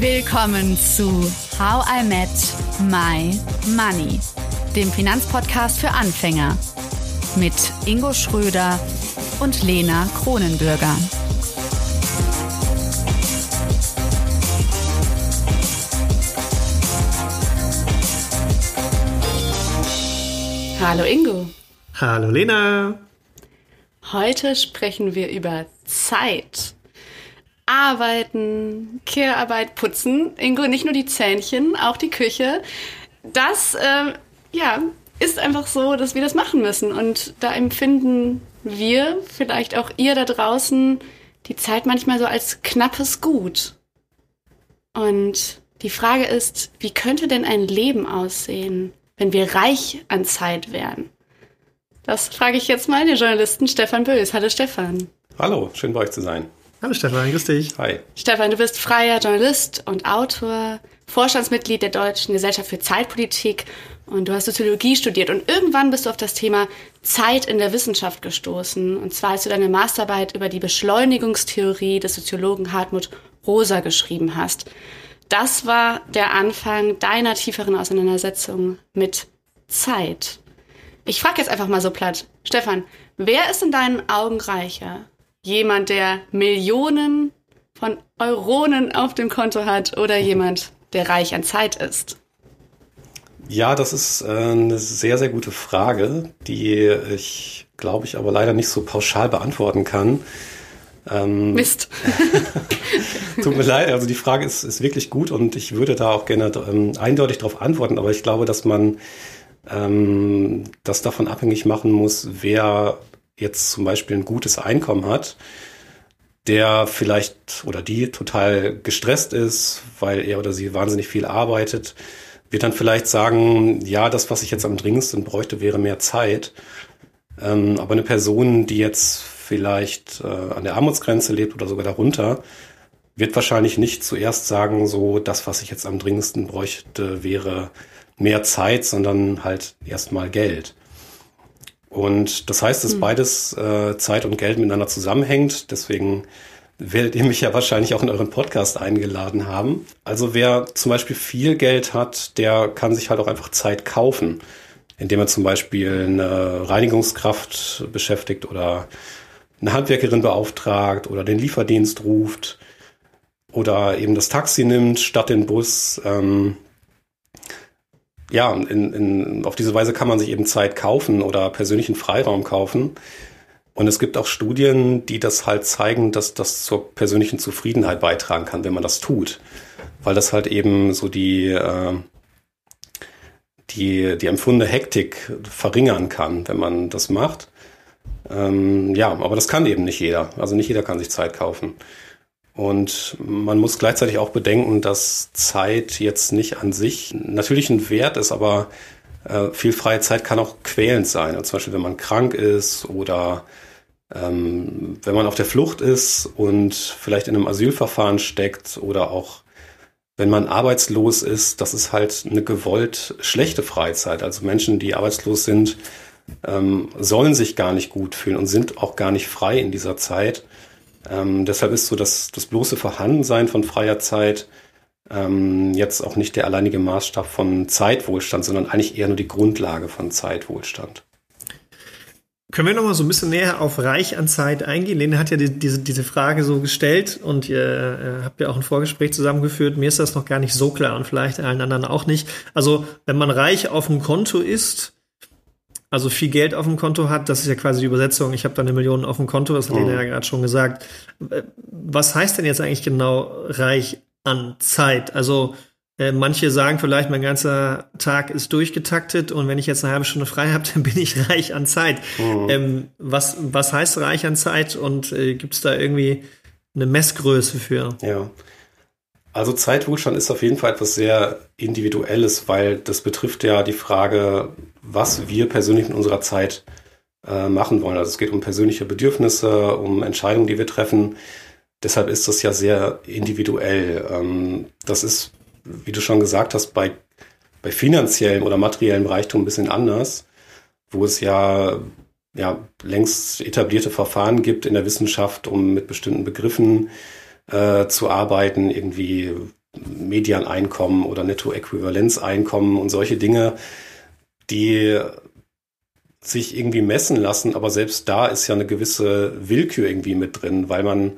Willkommen zu How I Met My Money, dem Finanzpodcast für Anfänger mit Ingo Schröder und Lena Kronenbürger. Hallo Ingo. Hallo Lena. Heute sprechen wir über Zeit. Arbeiten, Kehrarbeit, Putzen. Ingo, nicht nur die Zähnchen, auch die Küche. Das, äh, ja, ist einfach so, dass wir das machen müssen. Und da empfinden wir, vielleicht auch ihr da draußen, die Zeit manchmal so als knappes Gut. Und die Frage ist, wie könnte denn ein Leben aussehen, wenn wir reich an Zeit wären? Das frage ich jetzt mal den Journalisten Stefan Bös. Hallo Stefan. Hallo, schön bei euch zu sein. Hallo Stefan, grüß dich. Hi. Stefan, du bist freier Journalist und Autor, Vorstandsmitglied der Deutschen Gesellschaft für Zeitpolitik und du hast Soziologie studiert und irgendwann bist du auf das Thema Zeit in der Wissenschaft gestoßen. Und zwar als du deine Masterarbeit über die Beschleunigungstheorie des Soziologen Hartmut Rosa geschrieben hast. Das war der Anfang deiner tieferen Auseinandersetzung mit Zeit. Ich frage jetzt einfach mal so platt. Stefan, wer ist in deinen Augen reicher? Jemand, der Millionen von Euronen auf dem Konto hat oder jemand, der reich an Zeit ist? Ja, das ist äh, eine sehr, sehr gute Frage, die ich, glaube ich, aber leider nicht so pauschal beantworten kann. Ähm, Mist. Tut mir leid, also die Frage ist, ist wirklich gut und ich würde da auch gerne ähm, eindeutig darauf antworten, aber ich glaube, dass man ähm, das davon abhängig machen muss, wer jetzt zum Beispiel ein gutes Einkommen hat, der vielleicht oder die total gestresst ist, weil er oder sie wahnsinnig viel arbeitet, wird dann vielleicht sagen, ja, das, was ich jetzt am dringendsten bräuchte, wäre mehr Zeit. Ähm, aber eine Person, die jetzt vielleicht äh, an der Armutsgrenze lebt oder sogar darunter, wird wahrscheinlich nicht zuerst sagen, so das, was ich jetzt am dringendsten bräuchte, wäre mehr Zeit, sondern halt erstmal Geld. Und das heißt, dass mhm. beides äh, Zeit und Geld miteinander zusammenhängt. Deswegen werdet ihr mich ja wahrscheinlich auch in euren Podcast eingeladen haben. Also wer zum Beispiel viel Geld hat, der kann sich halt auch einfach Zeit kaufen, indem er zum Beispiel eine Reinigungskraft beschäftigt oder eine Handwerkerin beauftragt oder den Lieferdienst ruft oder eben das Taxi nimmt statt den Bus. Ähm, ja, in, in, auf diese Weise kann man sich eben Zeit kaufen oder persönlichen Freiraum kaufen. Und es gibt auch Studien, die das halt zeigen, dass das zur persönlichen Zufriedenheit beitragen kann, wenn man das tut. Weil das halt eben so die, äh, die, die empfundene Hektik verringern kann, wenn man das macht. Ähm, ja, aber das kann eben nicht jeder. Also nicht jeder kann sich Zeit kaufen. Und man muss gleichzeitig auch bedenken, dass Zeit jetzt nicht an sich natürlich ein Wert ist, aber äh, viel freie Zeit kann auch quälend sein. Also zum Beispiel, wenn man krank ist oder ähm, wenn man auf der Flucht ist und vielleicht in einem Asylverfahren steckt oder auch wenn man arbeitslos ist, das ist halt eine gewollt schlechte Freizeit. Also Menschen, die arbeitslos sind, ähm, sollen sich gar nicht gut fühlen und sind auch gar nicht frei in dieser Zeit. Ähm, deshalb ist so das, das bloße Vorhandensein von freier Zeit ähm, jetzt auch nicht der alleinige Maßstab von Zeitwohlstand, sondern eigentlich eher nur die Grundlage von Zeitwohlstand. Können wir noch mal so ein bisschen näher auf Reich an Zeit eingehen? Lene hat ja die, diese, diese Frage so gestellt und ihr äh, habt ja auch ein Vorgespräch zusammengeführt. Mir ist das noch gar nicht so klar und vielleicht allen anderen auch nicht. Also, wenn man reich auf dem Konto ist, also viel Geld auf dem Konto hat, das ist ja quasi die Übersetzung, ich habe da eine Million auf dem Konto, das hat oh. Lena ja gerade schon gesagt. Was heißt denn jetzt eigentlich genau reich an Zeit? Also äh, manche sagen vielleicht, mein ganzer Tag ist durchgetaktet und wenn ich jetzt eine halbe Stunde frei habe, dann bin ich reich an Zeit. Oh. Ähm, was, was heißt reich an Zeit und äh, gibt es da irgendwie eine Messgröße für? Ja. Also Zeitwohlstand ist auf jeden Fall etwas sehr Individuelles, weil das betrifft ja die Frage, was wir persönlich in unserer Zeit äh, machen wollen. Also es geht um persönliche Bedürfnisse, um Entscheidungen, die wir treffen. Deshalb ist das ja sehr individuell. Ähm, das ist, wie du schon gesagt hast, bei, bei finanziellem oder materiellem Reichtum ein bisschen anders, wo es ja, ja längst etablierte Verfahren gibt in der Wissenschaft, um mit bestimmten Begriffen äh, zu arbeiten, irgendwie Medianeinkommen oder Nettoäquivalenzeinkommen und solche Dinge, die sich irgendwie messen lassen, aber selbst da ist ja eine gewisse Willkür irgendwie mit drin, weil man,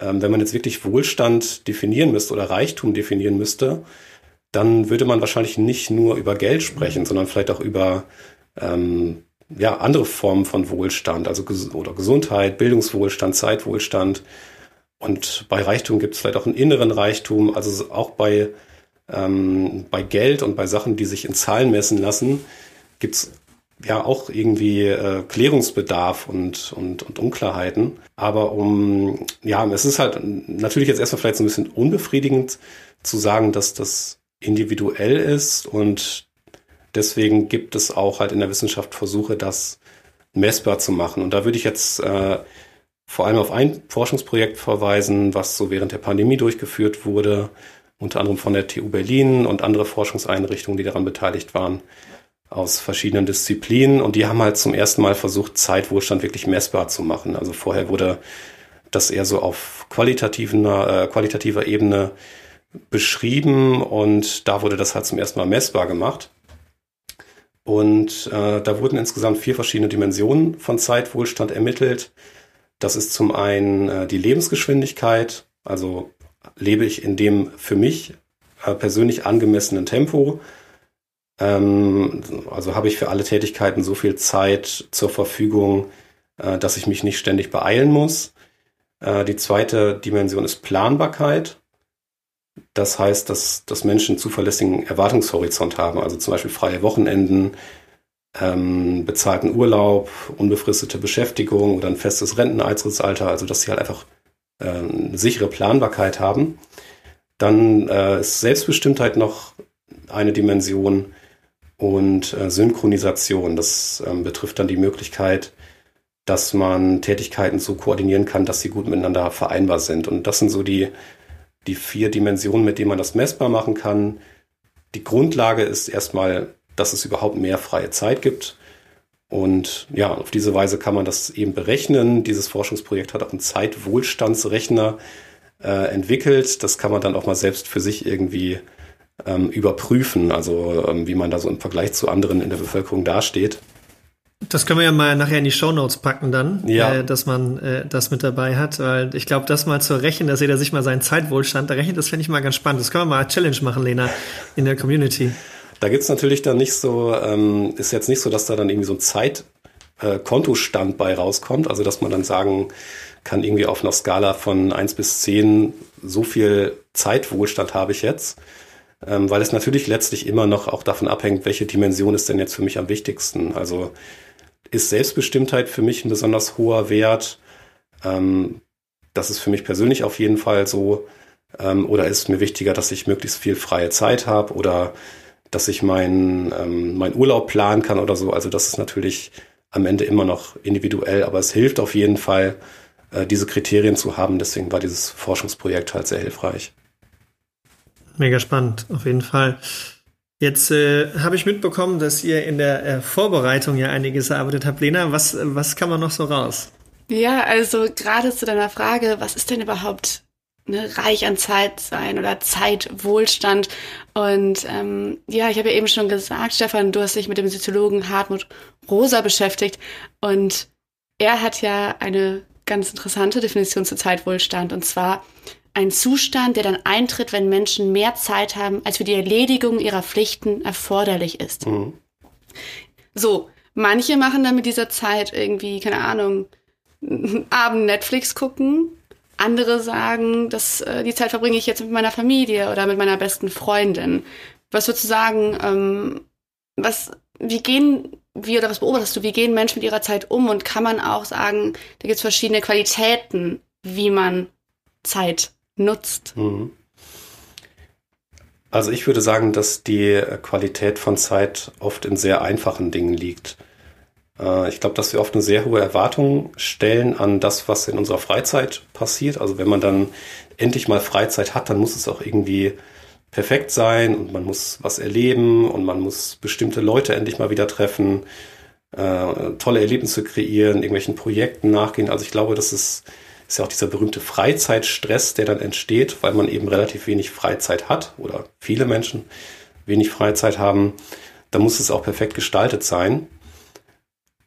ähm, wenn man jetzt wirklich Wohlstand definieren müsste oder Reichtum definieren müsste, dann würde man wahrscheinlich nicht nur über Geld sprechen, sondern vielleicht auch über ähm, ja, andere Formen von Wohlstand, also ges oder Gesundheit, Bildungswohlstand, Zeitwohlstand. Und bei Reichtum gibt es vielleicht auch einen inneren Reichtum, also auch bei, ähm, bei Geld und bei Sachen, die sich in Zahlen messen lassen, gibt es ja auch irgendwie äh, Klärungsbedarf und, und, und Unklarheiten. Aber um, ja, es ist halt natürlich jetzt erstmal vielleicht so ein bisschen unbefriedigend zu sagen, dass das individuell ist und deswegen gibt es auch halt in der Wissenschaft Versuche, das messbar zu machen. Und da würde ich jetzt äh, vor allem auf ein Forschungsprojekt verweisen, was so während der Pandemie durchgeführt wurde, unter anderem von der TU Berlin und andere Forschungseinrichtungen, die daran beteiligt waren, aus verschiedenen Disziplinen. Und die haben halt zum ersten Mal versucht, Zeitwohlstand wirklich messbar zu machen. Also vorher wurde das eher so auf qualitativer, äh, qualitativer Ebene beschrieben und da wurde das halt zum ersten Mal messbar gemacht. Und äh, da wurden insgesamt vier verschiedene Dimensionen von Zeitwohlstand ermittelt. Das ist zum einen äh, die Lebensgeschwindigkeit, also lebe ich in dem für mich äh, persönlich angemessenen Tempo. Ähm, also habe ich für alle Tätigkeiten so viel Zeit zur Verfügung, äh, dass ich mich nicht ständig beeilen muss. Die zweite Dimension ist Planbarkeit. Das heißt, dass, dass Menschen zuverlässigen Erwartungshorizont haben, also zum Beispiel freie Wochenenden, ähm, bezahlten Urlaub, unbefristete Beschäftigung oder ein festes Renteneintrittsalter, also dass sie halt einfach äh, eine sichere Planbarkeit haben. Dann äh, ist Selbstbestimmtheit noch eine Dimension und äh, Synchronisation. Das ähm, betrifft dann die Möglichkeit, dass man Tätigkeiten so koordinieren kann, dass sie gut miteinander vereinbar sind. Und das sind so die die vier Dimensionen, mit denen man das messbar machen kann. Die Grundlage ist erstmal, dass es überhaupt mehr freie Zeit gibt. Und ja, auf diese Weise kann man das eben berechnen. Dieses Forschungsprojekt hat auch einen Zeitwohlstandsrechner äh, entwickelt. Das kann man dann auch mal selbst für sich irgendwie ähm, überprüfen, also ähm, wie man da so im Vergleich zu anderen in der Bevölkerung dasteht. Das können wir ja mal nachher in die Show Notes packen dann, ja. äh, dass man äh, das mit dabei hat, weil ich glaube, das mal zu rechnen, dass jeder sich mal seinen Zeitwohlstand rechnet, das finde ich mal ganz spannend. Das können wir mal als Challenge machen, Lena, in der Community. Da gibt's natürlich dann nicht so, ähm, ist jetzt nicht so, dass da dann irgendwie so ein Zeitkontostand äh, bei rauskommt, also dass man dann sagen kann, irgendwie auf einer Skala von eins bis zehn so viel Zeitwohlstand habe ich jetzt, ähm, weil es natürlich letztlich immer noch auch davon abhängt, welche Dimension ist denn jetzt für mich am wichtigsten. Also ist Selbstbestimmtheit für mich ein besonders hoher Wert. Ähm, das ist für mich persönlich auf jeden Fall so. Ähm, oder ist mir wichtiger, dass ich möglichst viel freie Zeit habe oder dass ich meinen ähm, mein Urlaub planen kann oder so. Also das ist natürlich am Ende immer noch individuell, aber es hilft auf jeden Fall, äh, diese Kriterien zu haben. Deswegen war dieses Forschungsprojekt halt sehr hilfreich. Mega spannend, auf jeden Fall. Jetzt äh, habe ich mitbekommen, dass ihr in der äh, Vorbereitung ja einiges erarbeitet habt. Lena, was, was kann man noch so raus? Ja, also gerade zu deiner Frage, was ist denn überhaupt ne, reich an Zeit sein oder Zeitwohlstand? Und ähm, ja, ich habe ja eben schon gesagt, Stefan, du hast dich mit dem Soziologen Hartmut Rosa beschäftigt und er hat ja eine ganz interessante Definition zu Zeitwohlstand und zwar ein Zustand, der dann eintritt, wenn Menschen mehr Zeit haben, als für die Erledigung ihrer Pflichten erforderlich ist. Mhm. So, manche machen dann mit dieser Zeit irgendwie, keine Ahnung, Abend Netflix gucken. Andere sagen, dass äh, die Zeit verbringe ich jetzt mit meiner Familie oder mit meiner besten Freundin. Was würdest du sagen, ähm, was, wie gehen wie oder was beobachtest du, wie gehen Menschen mit ihrer Zeit um und kann man auch sagen, da gibt es verschiedene Qualitäten, wie man Zeit nutzt? Mhm. Also ich würde sagen, dass die Qualität von Zeit oft in sehr einfachen Dingen liegt. Äh, ich glaube, dass wir oft eine sehr hohe Erwartung stellen an das, was in unserer Freizeit passiert. Also wenn man dann endlich mal Freizeit hat, dann muss es auch irgendwie perfekt sein und man muss was erleben und man muss bestimmte Leute endlich mal wieder treffen, äh, tolle Erlebnisse kreieren, irgendwelchen Projekten nachgehen. Also ich glaube, dass es ist ja auch dieser berühmte Freizeitstress, der dann entsteht, weil man eben relativ wenig Freizeit hat oder viele Menschen wenig Freizeit haben. Da muss es auch perfekt gestaltet sein.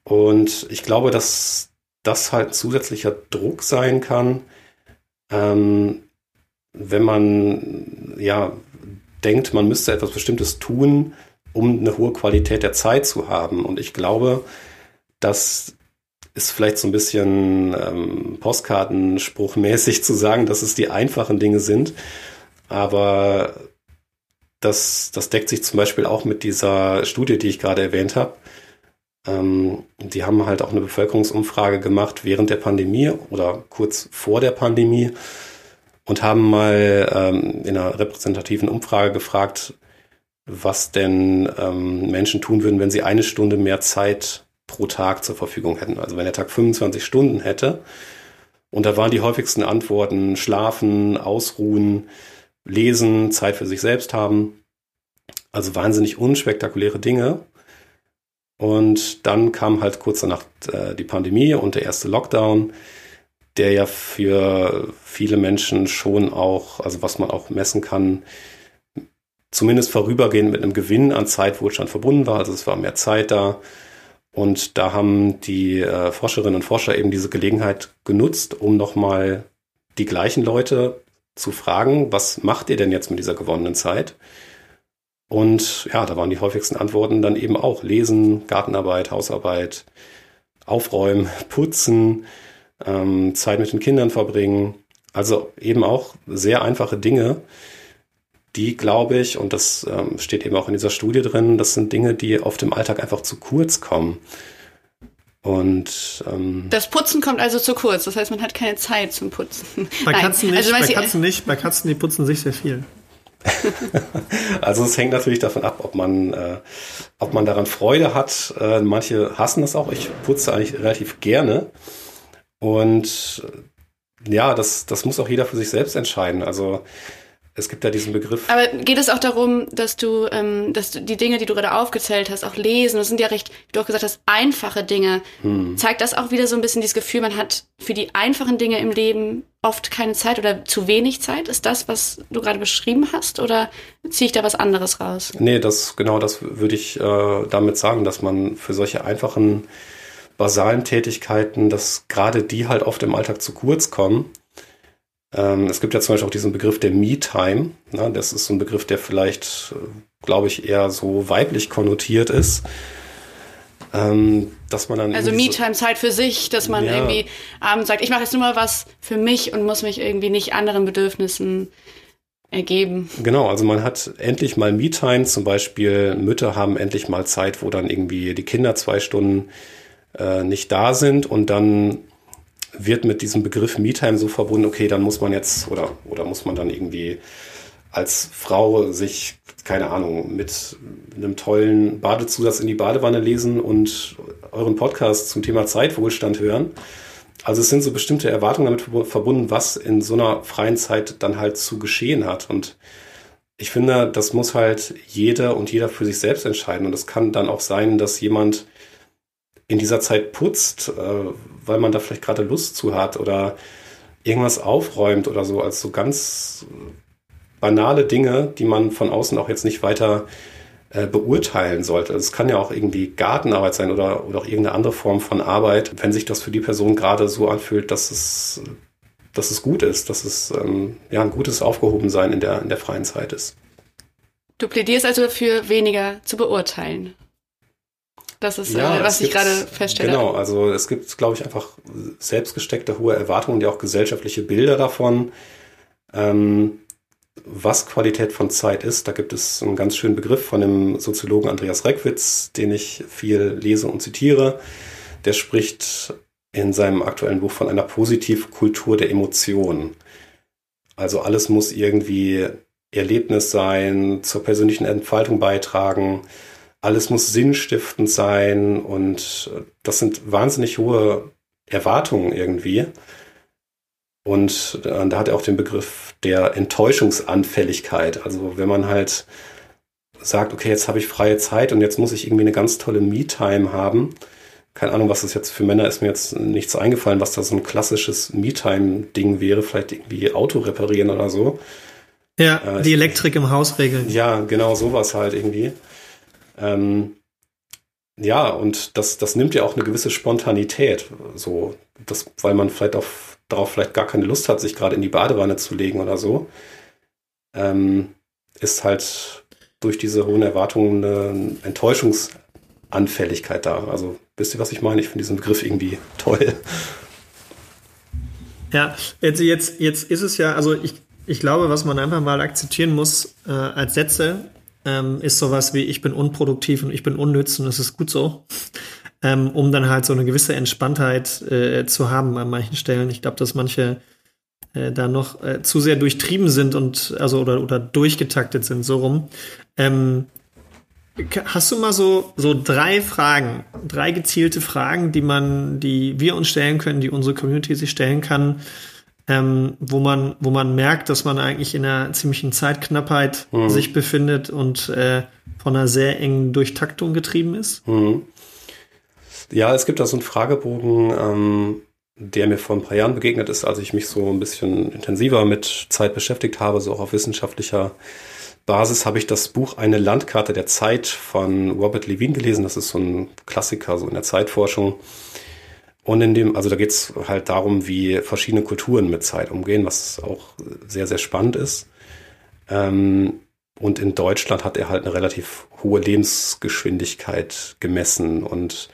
Und ich glaube, dass das halt zusätzlicher Druck sein kann, ähm, wenn man ja denkt, man müsste etwas Bestimmtes tun, um eine hohe Qualität der Zeit zu haben. Und ich glaube, dass ist vielleicht so ein bisschen ähm, Postkartenspruchmäßig zu sagen, dass es die einfachen Dinge sind. Aber das, das deckt sich zum Beispiel auch mit dieser Studie, die ich gerade erwähnt habe. Ähm, die haben halt auch eine Bevölkerungsumfrage gemacht während der Pandemie oder kurz vor der Pandemie und haben mal ähm, in einer repräsentativen Umfrage gefragt, was denn ähm, Menschen tun würden, wenn sie eine Stunde mehr Zeit pro Tag zur Verfügung hätten. Also wenn der Tag 25 Stunden hätte. Und da waren die häufigsten Antworten Schlafen, Ausruhen, Lesen, Zeit für sich selbst haben. Also wahnsinnig unspektakuläre Dinge. Und dann kam halt kurz danach äh, die Pandemie und der erste Lockdown, der ja für viele Menschen schon auch, also was man auch messen kann, zumindest vorübergehend mit einem Gewinn an Zeitwohlstand verbunden war. Also es war mehr Zeit da. Und da haben die äh, Forscherinnen und Forscher eben diese Gelegenheit genutzt, um nochmal die gleichen Leute zu fragen, was macht ihr denn jetzt mit dieser gewonnenen Zeit? Und ja, da waren die häufigsten Antworten dann eben auch Lesen, Gartenarbeit, Hausarbeit, Aufräumen, Putzen, ähm, Zeit mit den Kindern verbringen. Also eben auch sehr einfache Dinge, die, glaube ich, und das ähm, steht eben auch in dieser Studie drin, das sind Dinge, die oft im Alltag einfach zu kurz kommen. Und ähm, das Putzen kommt also zu kurz. Das heißt, man hat keine Zeit zum Putzen. Bei Katzen nicht. Also, bei Katzen nicht. Bei Katzen die putzen sich sehr viel. also es hängt natürlich davon ab, ob man, äh, ob man daran Freude hat. Äh, manche hassen das auch. Ich putze eigentlich relativ gerne. Und ja, das, das muss auch jeder für sich selbst entscheiden. Also es gibt da diesen Begriff. Aber geht es auch darum, dass du, ähm, dass du die Dinge, die du gerade aufgezählt hast, auch lesen, das sind ja recht, wie du auch gesagt hast, einfache Dinge. Hm. Zeigt das auch wieder so ein bisschen dieses Gefühl, man hat für die einfachen Dinge im Leben oft keine Zeit oder zu wenig Zeit? Ist das, was du gerade beschrieben hast? Oder ziehe ich da was anderes raus? Nee, das, genau das würde ich äh, damit sagen, dass man für solche einfachen, basalen Tätigkeiten, dass gerade die halt oft im Alltag zu kurz kommen ähm, es gibt ja zum Beispiel auch diesen Begriff der Me-Time. Ne? Das ist so ein Begriff, der vielleicht, äh, glaube ich, eher so weiblich konnotiert ist. Ähm, dass man dann also Me-Time Zeit für sich, dass man ja. irgendwie abends sagt, ich mache jetzt nur mal was für mich und muss mich irgendwie nicht anderen Bedürfnissen ergeben. Genau, also man hat endlich mal Me-Time, zum Beispiel Mütter haben endlich mal Zeit, wo dann irgendwie die Kinder zwei Stunden äh, nicht da sind und dann wird mit diesem Begriff Me-Time so verbunden, okay, dann muss man jetzt oder, oder muss man dann irgendwie als Frau sich, keine Ahnung, mit einem tollen Badezusatz in die Badewanne lesen und euren Podcast zum Thema Zeitwohlstand hören. Also es sind so bestimmte Erwartungen damit verbunden, was in so einer freien Zeit dann halt zu geschehen hat. Und ich finde, das muss halt jeder und jeder für sich selbst entscheiden. Und es kann dann auch sein, dass jemand in dieser Zeit putzt, äh, weil man da vielleicht gerade Lust zu hat oder irgendwas aufräumt oder so, als so ganz banale Dinge, die man von außen auch jetzt nicht weiter äh, beurteilen sollte. Es kann ja auch irgendwie Gartenarbeit sein oder, oder auch irgendeine andere Form von Arbeit, wenn sich das für die Person gerade so anfühlt, dass es, dass es gut ist, dass es ähm, ja ein gutes Aufgehobensein in der, in der freien Zeit ist. Du plädierst also dafür, weniger zu beurteilen. Das ist, ja, äh, was ich gerade feststelle. Genau, also es gibt, glaube ich, einfach selbstgesteckte hohe Erwartungen, die auch gesellschaftliche Bilder davon, ähm, was Qualität von Zeit ist. Da gibt es einen ganz schönen Begriff von dem Soziologen Andreas Reckwitz, den ich viel lese und zitiere. Der spricht in seinem aktuellen Buch von einer Positivkultur der Emotionen. Also alles muss irgendwie Erlebnis sein, zur persönlichen Entfaltung beitragen, alles muss sinnstiftend sein und äh, das sind wahnsinnig hohe Erwartungen irgendwie. Und äh, da hat er auch den Begriff der Enttäuschungsanfälligkeit. Also wenn man halt sagt, okay, jetzt habe ich freie Zeit und jetzt muss ich irgendwie eine ganz tolle Me-Time haben, keine Ahnung, was das jetzt für Männer ist mir jetzt nichts eingefallen, was da so ein klassisches Me-Time-Ding wäre, vielleicht irgendwie Auto reparieren oder so. Ja, äh, die Elektrik im Haus regeln. Ja, genau sowas halt irgendwie. Ähm, ja, und das, das nimmt ja auch eine gewisse Spontanität, so, das, weil man vielleicht auf, darauf vielleicht gar keine Lust hat, sich gerade in die Badewanne zu legen oder so. Ähm, ist halt durch diese hohen Erwartungen eine Enttäuschungsanfälligkeit da. Also wisst ihr, was ich meine? Ich finde diesen Begriff irgendwie toll. Ja, jetzt, jetzt, jetzt ist es ja, also ich, ich glaube, was man einfach mal akzeptieren muss äh, als Sätze, ähm, ist sowas wie ich bin unproduktiv und ich bin unnütz und das ist gut so. Ähm, um dann halt so eine gewisse Entspanntheit äh, zu haben an manchen Stellen. Ich glaube, dass manche äh, da noch äh, zu sehr durchtrieben sind und also oder, oder durchgetaktet sind, so rum. Ähm, hast du mal so, so drei Fragen, drei gezielte Fragen, die man, die wir uns stellen können, die unsere Community sich stellen kann, ähm, wo man, wo man merkt, dass man eigentlich in einer ziemlichen Zeitknappheit mhm. sich befindet und äh, von einer sehr engen Durchtaktung getrieben ist? Mhm. Ja, es gibt da so einen Fragebogen, ähm, der mir vor ein paar Jahren begegnet ist, als ich mich so ein bisschen intensiver mit Zeit beschäftigt habe, so auch auf wissenschaftlicher Basis habe ich das Buch Eine Landkarte der Zeit von Robert Levine gelesen. Das ist so ein Klassiker so in der Zeitforschung. Und in dem, also da geht es halt darum, wie verschiedene Kulturen mit Zeit umgehen, was auch sehr, sehr spannend ist. Ähm, und in Deutschland hat er halt eine relativ hohe Lebensgeschwindigkeit gemessen und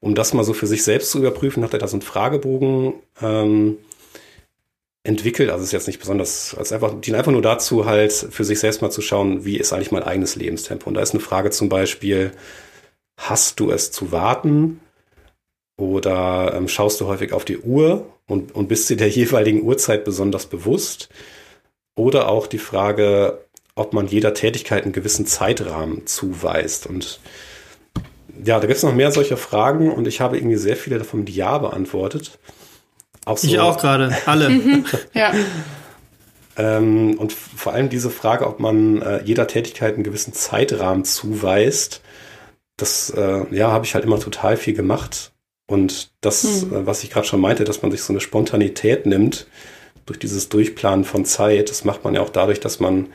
um das mal so für sich selbst zu überprüfen, hat er da so einen Fragebogen ähm, entwickelt. Also es ist jetzt nicht besonders, als einfach, dient einfach nur dazu, halt für sich selbst mal zu schauen, wie ist eigentlich mein eigenes Lebenstempo. Und da ist eine Frage zum Beispiel, hast du es zu warten? Oder ähm, schaust du häufig auf die Uhr und, und bist dir der jeweiligen Uhrzeit besonders bewusst? Oder auch die Frage, ob man jeder Tätigkeit einen gewissen Zeitrahmen zuweist. Und ja, da gibt es noch mehr solcher Fragen und ich habe irgendwie sehr viele davon mit Ja beantwortet. Auch so, ich auch gerade, alle. ja. Ähm, und vor allem diese Frage, ob man äh, jeder Tätigkeit einen gewissen Zeitrahmen zuweist, das äh, ja, habe ich halt immer total viel gemacht. Und das, hm. äh, was ich gerade schon meinte, dass man sich so eine Spontanität nimmt durch dieses Durchplanen von Zeit, das macht man ja auch dadurch, dass man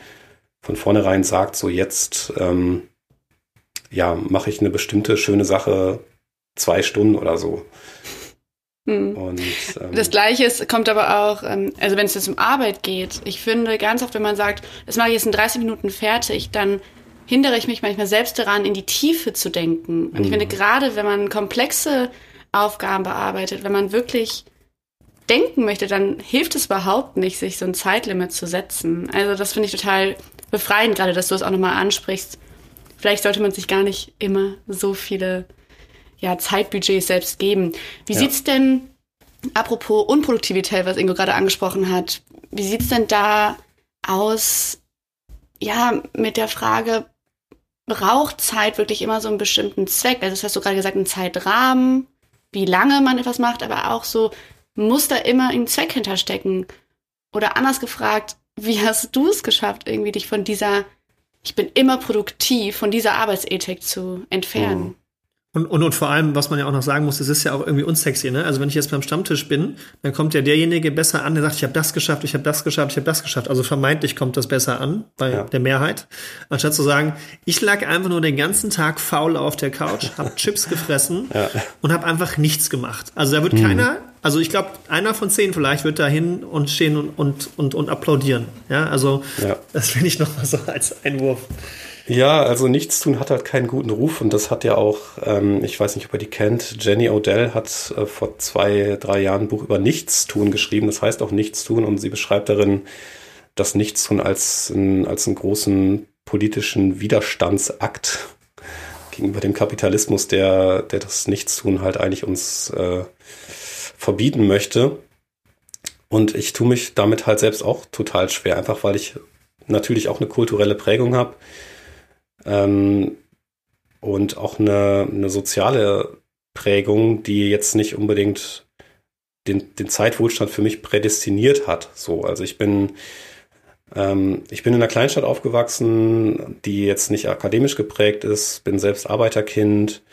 von vornherein sagt, so jetzt ähm, ja, mache ich eine bestimmte schöne Sache zwei Stunden oder so. Hm. Und, ähm, das Gleiche ist, kommt aber auch, ähm, also wenn es jetzt um Arbeit geht, ich finde ganz oft, wenn man sagt, das mache ich jetzt in 30 Minuten fertig, dann hindere ich mich manchmal selbst daran, in die Tiefe zu denken. Und ich finde, mhm. gerade wenn man komplexe Aufgaben bearbeitet, wenn man wirklich denken möchte, dann hilft es überhaupt nicht, sich so ein Zeitlimit zu setzen. Also das finde ich total befreiend, gerade dass du es auch nochmal ansprichst, vielleicht sollte man sich gar nicht immer so viele ja, Zeitbudgets selbst geben. Wie ja. sieht's denn, apropos Unproduktivität, was Ingo gerade angesprochen hat, wie sieht's denn da aus, ja, mit der Frage, braucht Zeit wirklich immer so einen bestimmten Zweck? Also das hast du gerade gesagt, einen Zeitrahmen, wie lange man etwas macht, aber auch so, muss da immer ein Zweck hinterstecken? Oder anders gefragt, wie hast du es geschafft, irgendwie dich von dieser ich bin immer produktiv, von dieser Arbeitsethik zu entfernen. Und, und, und vor allem, was man ja auch noch sagen muss, es ist ja auch irgendwie unsexy, ne? Also wenn ich jetzt beim Stammtisch bin, dann kommt ja derjenige besser an, der sagt, ich habe das geschafft, ich habe das geschafft, ich habe das geschafft. Also vermeintlich kommt das besser an bei ja. der Mehrheit, anstatt zu sagen, ich lag einfach nur den ganzen Tag faul auf der Couch, habe Chips gefressen ja. und habe einfach nichts gemacht. Also da wird hm. keiner, also ich glaube, einer von zehn vielleicht wird da hin und stehen und, und, und, und applaudieren. Ja, also ja. das finde ich noch mal so als Einwurf. Ja, also Nichtstun hat halt keinen guten Ruf und das hat ja auch, ähm, ich weiß nicht, ob ihr die kennt, Jenny Odell hat äh, vor zwei, drei Jahren ein Buch über Nichtstun geschrieben. Das heißt auch Nichtstun und sie beschreibt darin das Nichtstun als, ein, als einen großen politischen Widerstandsakt gegenüber dem Kapitalismus, der, der das Nichtstun halt eigentlich uns äh, verbieten möchte. Und ich tue mich damit halt selbst auch total schwer, einfach weil ich natürlich auch eine kulturelle Prägung habe ähm, und auch eine, eine soziale Prägung, die jetzt nicht unbedingt den, den Zeitwohlstand für mich prädestiniert hat. So, also ich bin ähm, ich bin in einer Kleinstadt aufgewachsen, die jetzt nicht akademisch geprägt ist, bin selbst Arbeiterkind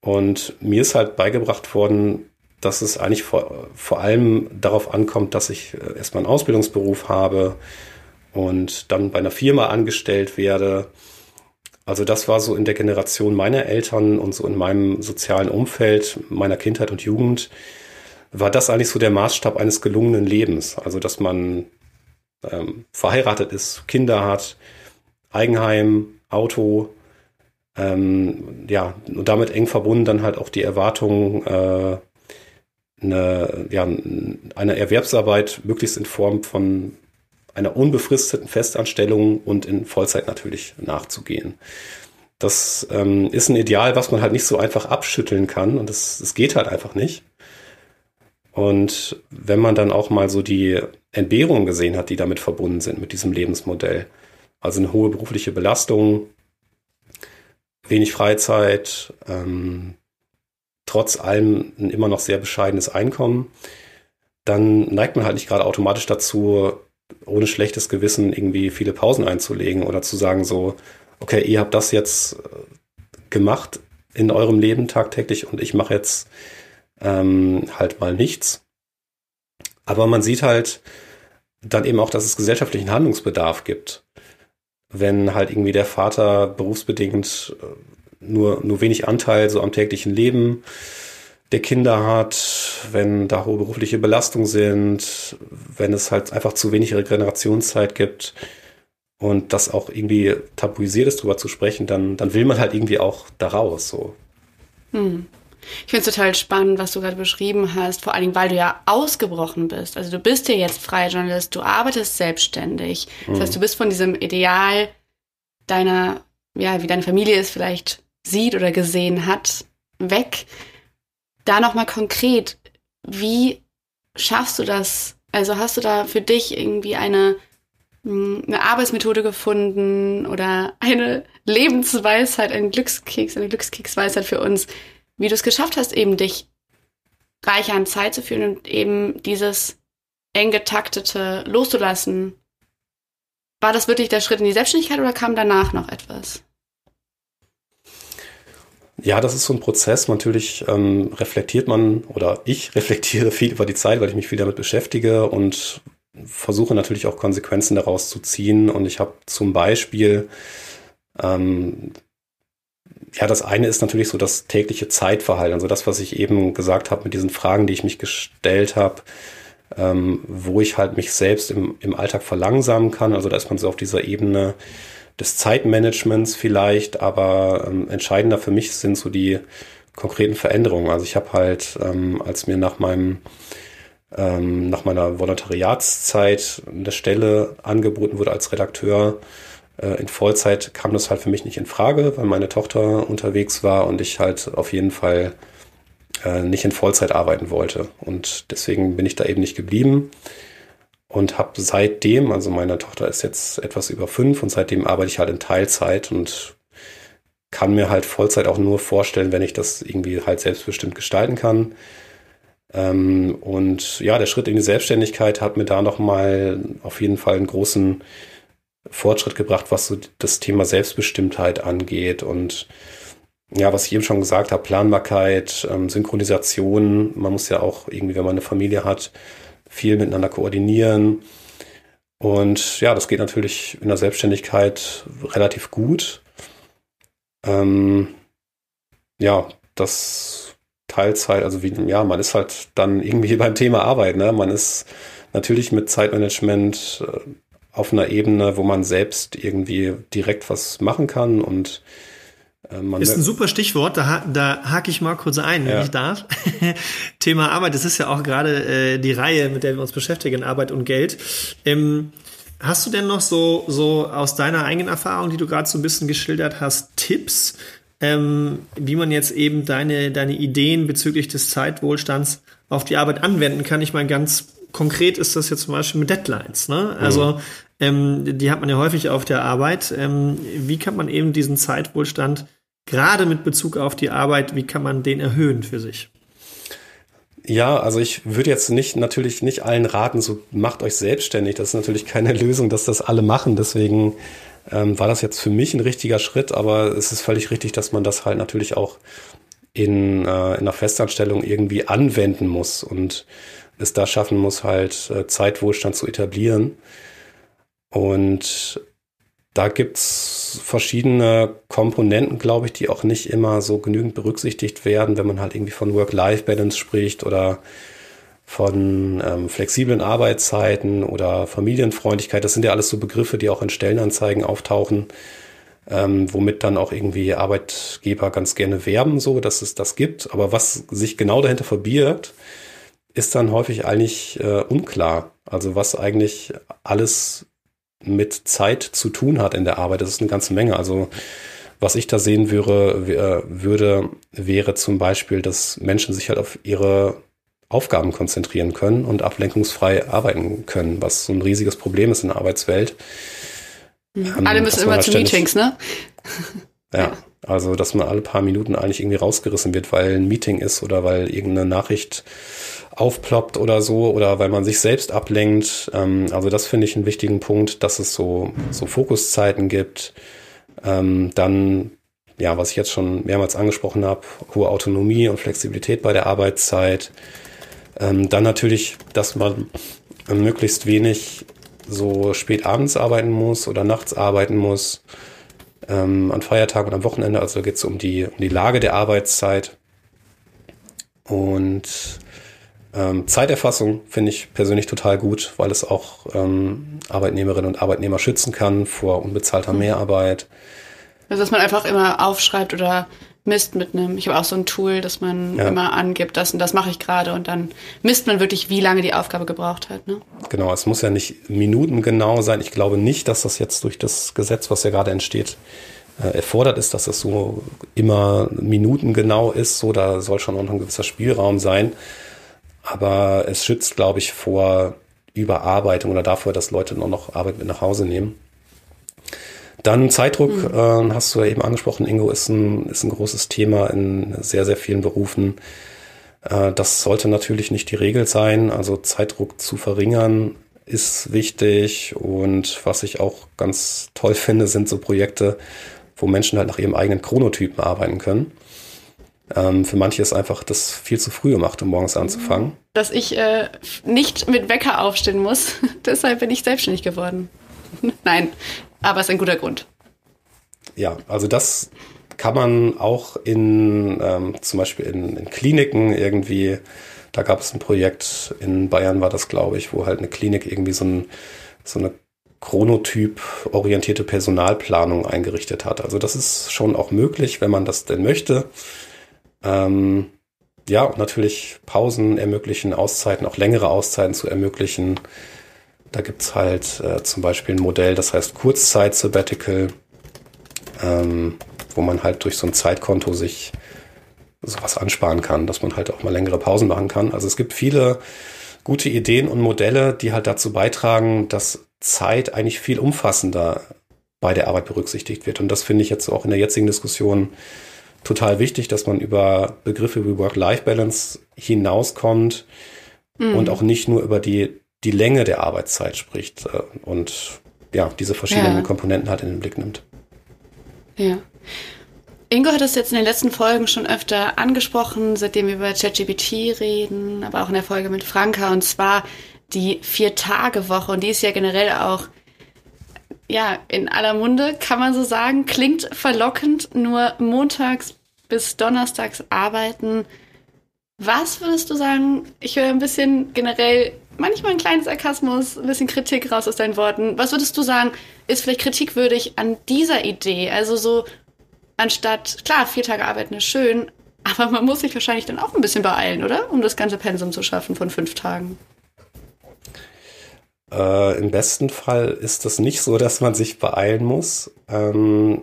Und mir ist halt beigebracht worden, dass es eigentlich vor, vor allem darauf ankommt, dass ich äh, erstmal einen Ausbildungsberuf habe und dann bei einer Firma angestellt werde. Also das war so in der Generation meiner Eltern und so in meinem sozialen Umfeld, meiner Kindheit und Jugend, war das eigentlich so der Maßstab eines gelungenen Lebens. Also dass man ähm, verheiratet ist, Kinder hat, Eigenheim, Auto, ähm, ja, und damit eng verbunden dann halt auch die Erwartung, äh, eine, ja, eine Erwerbsarbeit möglichst in Form von einer unbefristeten Festanstellung und in Vollzeit natürlich nachzugehen. Das ähm, ist ein Ideal, was man halt nicht so einfach abschütteln kann und das, das geht halt einfach nicht. Und wenn man dann auch mal so die Entbehrungen gesehen hat, die damit verbunden sind, mit diesem Lebensmodell, also eine hohe berufliche Belastung, wenig Freizeit, ähm, trotz allem ein immer noch sehr bescheidenes Einkommen, dann neigt man halt nicht gerade automatisch dazu, ohne schlechtes Gewissen irgendwie viele Pausen einzulegen oder zu sagen so, okay, ihr habt das jetzt äh, gemacht in eurem Leben tagtäglich und ich mache jetzt ähm, halt mal nichts. Aber man sieht halt dann eben auch, dass es gesellschaftlichen Handlungsbedarf gibt wenn halt irgendwie der Vater berufsbedingt äh, nur, nur wenig Anteil so am täglichen Leben der Kinder hat, wenn da hohe berufliche Belastungen sind, wenn es halt einfach zu wenig Regenerationszeit gibt und das auch irgendwie tabuisiert ist, darüber zu sprechen, dann, dann will man halt irgendwie auch da raus, so. Hm. Ich finde es total spannend, was du gerade beschrieben hast, vor allen Dingen, weil du ja ausgebrochen bist. Also du bist ja jetzt freier Journalist, du arbeitest selbstständig. Das mhm. heißt, du bist von diesem Ideal deiner, ja, wie deine Familie es vielleicht sieht oder gesehen hat, weg. Da nochmal konkret, wie schaffst du das? Also hast du da für dich irgendwie eine, hm, eine Arbeitsmethode gefunden oder eine Lebensweisheit, einen Glückskeks, eine Glückskeksweisheit für uns, wie du es geschafft hast, eben dich reicher an Zeit zu fühlen und eben dieses eng getaktete loszulassen. War das wirklich der Schritt in die Selbstständigkeit oder kam danach noch etwas? Ja, das ist so ein Prozess. Natürlich ähm, reflektiert man oder ich reflektiere viel über die Zeit, weil ich mich viel damit beschäftige und versuche natürlich auch Konsequenzen daraus zu ziehen. Und ich habe zum Beispiel ähm, ja, das eine ist natürlich so das tägliche Zeitverhalten, also das, was ich eben gesagt habe mit diesen Fragen, die ich mich gestellt habe, ähm, wo ich halt mich selbst im, im Alltag verlangsamen kann. Also da ist man so auf dieser Ebene des Zeitmanagements vielleicht, aber ähm, entscheidender für mich sind so die konkreten Veränderungen. Also ich habe halt, ähm, als mir nach meinem ähm, nach meiner Volontariatszeit eine Stelle angeboten wurde als Redakteur, äh, in Vollzeit kam das halt für mich nicht in Frage, weil meine Tochter unterwegs war und ich halt auf jeden Fall äh, nicht in Vollzeit arbeiten wollte. Und deswegen bin ich da eben nicht geblieben und habe seitdem, also meine Tochter ist jetzt etwas über fünf und seitdem arbeite ich halt in Teilzeit und kann mir halt Vollzeit auch nur vorstellen, wenn ich das irgendwie halt selbstbestimmt gestalten kann. Ähm, und ja, der Schritt in die Selbstständigkeit hat mir da nochmal auf jeden Fall einen großen Fortschritt gebracht, was so das Thema Selbstbestimmtheit angeht und ja, was ich eben schon gesagt habe, Planbarkeit, ähm, Synchronisation. Man muss ja auch irgendwie, wenn man eine Familie hat, viel miteinander koordinieren. Und ja, das geht natürlich in der Selbstständigkeit relativ gut. Ähm, ja, das Teilzeit, also wie, ja, man ist halt dann irgendwie beim Thema Arbeit, ne? Man ist natürlich mit Zeitmanagement äh, auf einer Ebene, wo man selbst irgendwie direkt was machen kann und man ist ein super Stichwort, da, da hake ich mal kurz ein, wenn ja. ich darf. Thema Arbeit, das ist ja auch gerade äh, die Reihe, mit der wir uns beschäftigen, Arbeit und Geld. Ähm, hast du denn noch so, so aus deiner eigenen Erfahrung, die du gerade so ein bisschen geschildert hast, Tipps, ähm, wie man jetzt eben deine, deine Ideen bezüglich des Zeitwohlstands auf die Arbeit anwenden kann? Ich meine, ganz konkret ist das jetzt zum Beispiel mit Deadlines. Ne? Also mhm. ähm, die hat man ja häufig auf der Arbeit. Ähm, wie kann man eben diesen Zeitwohlstand gerade mit Bezug auf die Arbeit, wie kann man den erhöhen für sich? Ja, also ich würde jetzt nicht natürlich nicht allen raten, so macht euch selbstständig. Das ist natürlich keine Lösung, dass das alle machen. Deswegen ähm, war das jetzt für mich ein richtiger Schritt, aber es ist völlig richtig, dass man das halt natürlich auch in, äh, in einer Festanstellung irgendwie anwenden muss und es da schaffen muss, halt äh, Zeitwohlstand zu etablieren. Und da gibt's verschiedene Komponenten, glaube ich, die auch nicht immer so genügend berücksichtigt werden, wenn man halt irgendwie von Work-Life-Balance spricht oder von ähm, flexiblen Arbeitszeiten oder Familienfreundlichkeit. Das sind ja alles so Begriffe, die auch in Stellenanzeigen auftauchen, ähm, womit dann auch irgendwie Arbeitgeber ganz gerne werben, so dass es das gibt. Aber was sich genau dahinter verbirgt, ist dann häufig eigentlich äh, unklar. Also was eigentlich alles mit Zeit zu tun hat in der Arbeit. Das ist eine ganze Menge. Also was ich da sehen würde, würde, wäre zum Beispiel, dass Menschen sich halt auf ihre Aufgaben konzentrieren können und ablenkungsfrei arbeiten können, was so ein riesiges Problem ist in der Arbeitswelt. Mhm. Alle müssen immer halt zu Meetings, ne? Ja, also dass man alle paar Minuten eigentlich irgendwie rausgerissen wird, weil ein Meeting ist oder weil irgendeine Nachricht aufploppt oder so oder weil man sich selbst ablenkt. Ähm, also das finde ich einen wichtigen Punkt, dass es so, so Fokuszeiten gibt. Ähm, dann, ja, was ich jetzt schon mehrmals angesprochen habe, hohe Autonomie und Flexibilität bei der Arbeitszeit. Ähm, dann natürlich, dass man möglichst wenig so spät abends arbeiten muss oder nachts arbeiten muss, ähm, an Feiertagen und am Wochenende. Also geht es um die, um die Lage der Arbeitszeit. Und ähm, Zeiterfassung finde ich persönlich total gut, weil es auch ähm, Arbeitnehmerinnen und Arbeitnehmer schützen kann vor unbezahlter mhm. Mehrarbeit. Also dass man einfach immer aufschreibt oder misst mit einem, ich habe auch so ein Tool, dass man ja. immer angibt, das und das mache ich gerade und dann misst man wirklich, wie lange die Aufgabe gebraucht hat. Ne? Genau, es muss ja nicht minutengenau sein. Ich glaube nicht, dass das jetzt durch das Gesetz, was ja gerade entsteht, äh, erfordert ist, dass das so immer minutengenau ist. So, da soll schon noch ein gewisser Spielraum sein aber es schützt, glaube ich, vor Überarbeitung oder davor, dass Leute nur noch Arbeit mit nach Hause nehmen. Dann Zeitdruck, mhm. äh, hast du ja eben angesprochen, Ingo, ist ein, ist ein großes Thema in sehr, sehr vielen Berufen. Äh, das sollte natürlich nicht die Regel sein. Also Zeitdruck zu verringern ist wichtig. Und was ich auch ganz toll finde, sind so Projekte, wo Menschen halt nach ihrem eigenen Chronotypen arbeiten können. Ähm, für manche ist einfach das viel zu früh gemacht, um morgens anzufangen. Dass ich äh, nicht mit Wecker aufstehen muss. Deshalb bin ich selbstständig geworden. Nein, aber es ist ein guter Grund. Ja, also das kann man auch in ähm, zum Beispiel in, in Kliniken irgendwie, da gab es ein Projekt, in Bayern war das, glaube ich, wo halt eine Klinik irgendwie so, ein, so eine Chronotyp-orientierte Personalplanung eingerichtet hat. Also das ist schon auch möglich, wenn man das denn möchte. Ähm, ja, und natürlich Pausen ermöglichen, Auszeiten, auch längere Auszeiten zu ermöglichen. Da gibt's halt äh, zum Beispiel ein Modell, das heißt Kurzzeit-Sabbatical, ähm, wo man halt durch so ein Zeitkonto sich sowas ansparen kann, dass man halt auch mal längere Pausen machen kann. Also es gibt viele gute Ideen und Modelle, die halt dazu beitragen, dass Zeit eigentlich viel umfassender bei der Arbeit berücksichtigt wird. Und das finde ich jetzt auch in der jetzigen Diskussion total wichtig, dass man über Begriffe wie Work-Life-Balance hinauskommt mhm. und auch nicht nur über die, die Länge der Arbeitszeit spricht äh, und ja, diese verschiedenen ja. Komponenten halt in den Blick nimmt. Ja. Ingo hat es jetzt in den letzten Folgen schon öfter angesprochen, seitdem wir über ChatGPT reden, aber auch in der Folge mit Franka, und zwar die Vier-Tage-Woche. Und die ist ja generell auch ja, in aller Munde kann man so sagen. Klingt verlockend, nur montags bis donnerstags arbeiten. Was würdest du sagen? Ich höre ein bisschen generell, manchmal ein kleines Sarkasmus, ein bisschen Kritik raus aus deinen Worten. Was würdest du sagen, ist vielleicht kritikwürdig an dieser Idee? Also so, anstatt, klar, vier Tage arbeiten ist schön, aber man muss sich wahrscheinlich dann auch ein bisschen beeilen, oder? Um das ganze Pensum zu schaffen von fünf Tagen. Äh, Im besten Fall ist es nicht so, dass man sich beeilen muss. Ähm,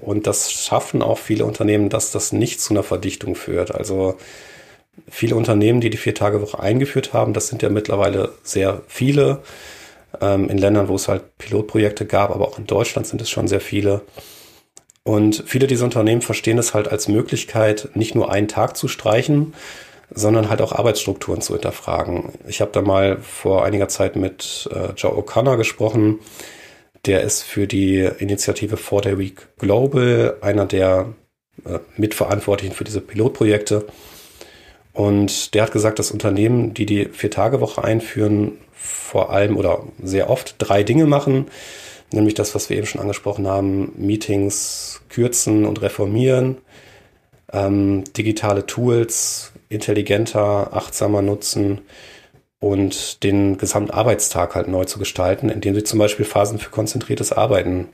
und das schaffen auch viele Unternehmen, dass das nicht zu einer Verdichtung führt. Also viele Unternehmen, die die Vier-Tage-Woche eingeführt haben, das sind ja mittlerweile sehr viele. Ähm, in Ländern, wo es halt Pilotprojekte gab, aber auch in Deutschland sind es schon sehr viele. Und viele dieser Unternehmen verstehen es halt als Möglichkeit, nicht nur einen Tag zu streichen, sondern halt auch Arbeitsstrukturen zu hinterfragen. Ich habe da mal vor einiger Zeit mit äh, Joe O'Connor gesprochen. Der ist für die Initiative Four Day Week Global einer der äh, Mitverantwortlichen für diese Pilotprojekte. Und der hat gesagt, dass Unternehmen, die die Vier-Tage-Woche einführen, vor allem oder sehr oft drei Dinge machen. Nämlich das, was wir eben schon angesprochen haben, Meetings kürzen und reformieren, ähm, digitale Tools intelligenter, achtsamer nutzen und den gesamten Arbeitstag halt neu zu gestalten, indem sie zum Beispiel Phasen für konzentriertes Arbeiten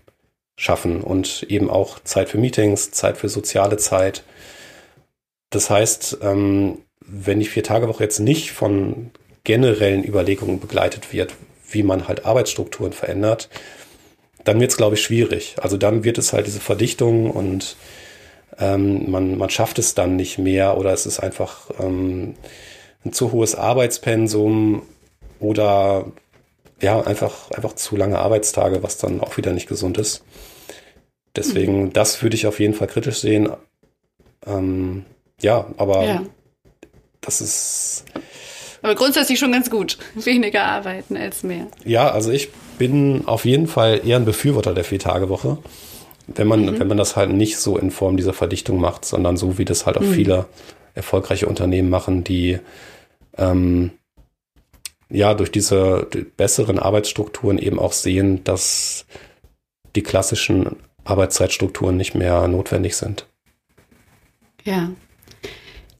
schaffen und eben auch Zeit für Meetings, Zeit für soziale Zeit. Das heißt, ähm, wenn die Vier-Tage-Woche jetzt nicht von generellen Überlegungen begleitet wird, wie man halt Arbeitsstrukturen verändert, dann wird es, glaube ich, schwierig. Also dann wird es halt diese Verdichtung und ähm, man, man schafft es dann nicht mehr oder es ist einfach ähm, ein zu hohes Arbeitspensum oder ja, einfach, einfach zu lange Arbeitstage, was dann auch wieder nicht gesund ist. Deswegen, mhm. das würde ich auf jeden Fall kritisch sehen. Ähm, ja, aber ja. das ist. Aber grundsätzlich schon ganz gut. Weniger arbeiten als mehr. Ja, also ich bin auf jeden Fall eher ein Befürworter der Vier-Tage-Woche. Wenn man, mhm. wenn man das halt nicht so in Form dieser Verdichtung macht, sondern so wie das halt auch mhm. viele erfolgreiche Unternehmen machen, die ähm, ja durch diese besseren Arbeitsstrukturen eben auch sehen, dass die klassischen Arbeitszeitstrukturen nicht mehr notwendig sind. Ja.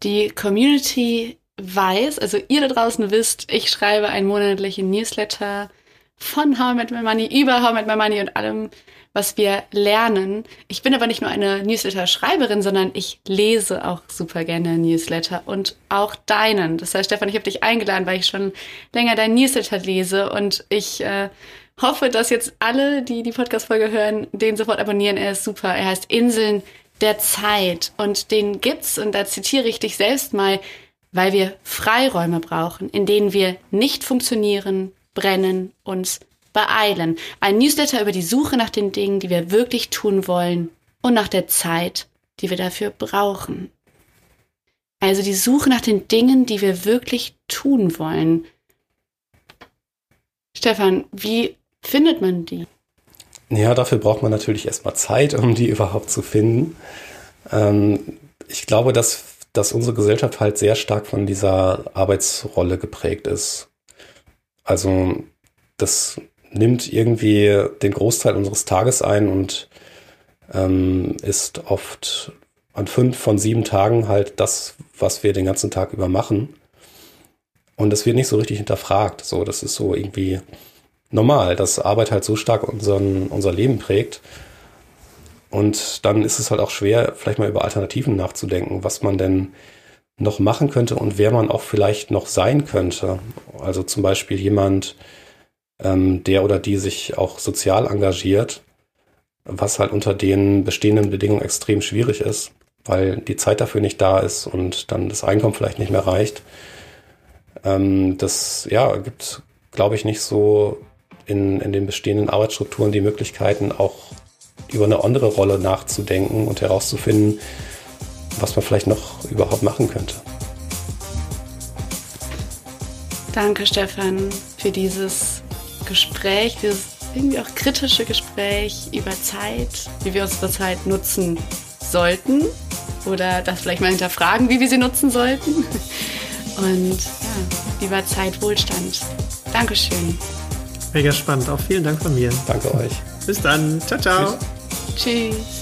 Die Community weiß, also ihr da draußen wisst, ich schreibe einen monatlichen Newsletter von How I Met My Money über How I Met My Money und allem, was wir lernen. Ich bin aber nicht nur eine Newsletter-Schreiberin, sondern ich lese auch super gerne Newsletter und auch deinen. Das heißt, Stefan, ich habe dich eingeladen, weil ich schon länger deinen Newsletter lese und ich äh, hoffe, dass jetzt alle, die die Podcast-Folge hören, den sofort abonnieren. Er ist super. Er heißt Inseln der Zeit und den gibt's und da zitiere ich dich selbst mal, weil wir Freiräume brauchen, in denen wir nicht funktionieren, brennen, uns beeilen. Ein Newsletter über die Suche nach den Dingen, die wir wirklich tun wollen und nach der Zeit, die wir dafür brauchen. Also die Suche nach den Dingen, die wir wirklich tun wollen. Stefan, wie findet man die? Ja, dafür braucht man natürlich erstmal Zeit, um die überhaupt zu finden. Ähm, ich glaube, dass, dass unsere Gesellschaft halt sehr stark von dieser Arbeitsrolle geprägt ist. Also das nimmt irgendwie den Großteil unseres Tages ein und ähm, ist oft an fünf von sieben Tagen halt das, was wir den ganzen Tag über machen. Und es wird nicht so richtig hinterfragt. So, das ist so irgendwie normal, dass Arbeit halt so stark unseren, unser Leben prägt. Und dann ist es halt auch schwer, vielleicht mal über Alternativen nachzudenken, was man denn noch machen könnte und wer man auch vielleicht noch sein könnte. Also zum Beispiel jemand, ähm, der oder die sich auch sozial engagiert, was halt unter den bestehenden Bedingungen extrem schwierig ist, weil die Zeit dafür nicht da ist und dann das Einkommen vielleicht nicht mehr reicht. Ähm, das ja gibt, glaube ich, nicht so in, in den bestehenden Arbeitsstrukturen die Möglichkeiten, auch über eine andere Rolle nachzudenken und herauszufinden, was man vielleicht noch überhaupt machen könnte. Danke, Stefan, für dieses Gespräch, dieses irgendwie auch kritische Gespräch über Zeit, wie wir unsere Zeit nutzen sollten oder das vielleicht mal hinterfragen, wie wir sie nutzen sollten. Und ja, über Zeit Wohlstand. Dankeschön. Mega spannend. Auch vielen Dank von mir. Danke euch. Bis dann. Ciao, ciao. Tschüss. Tschüss.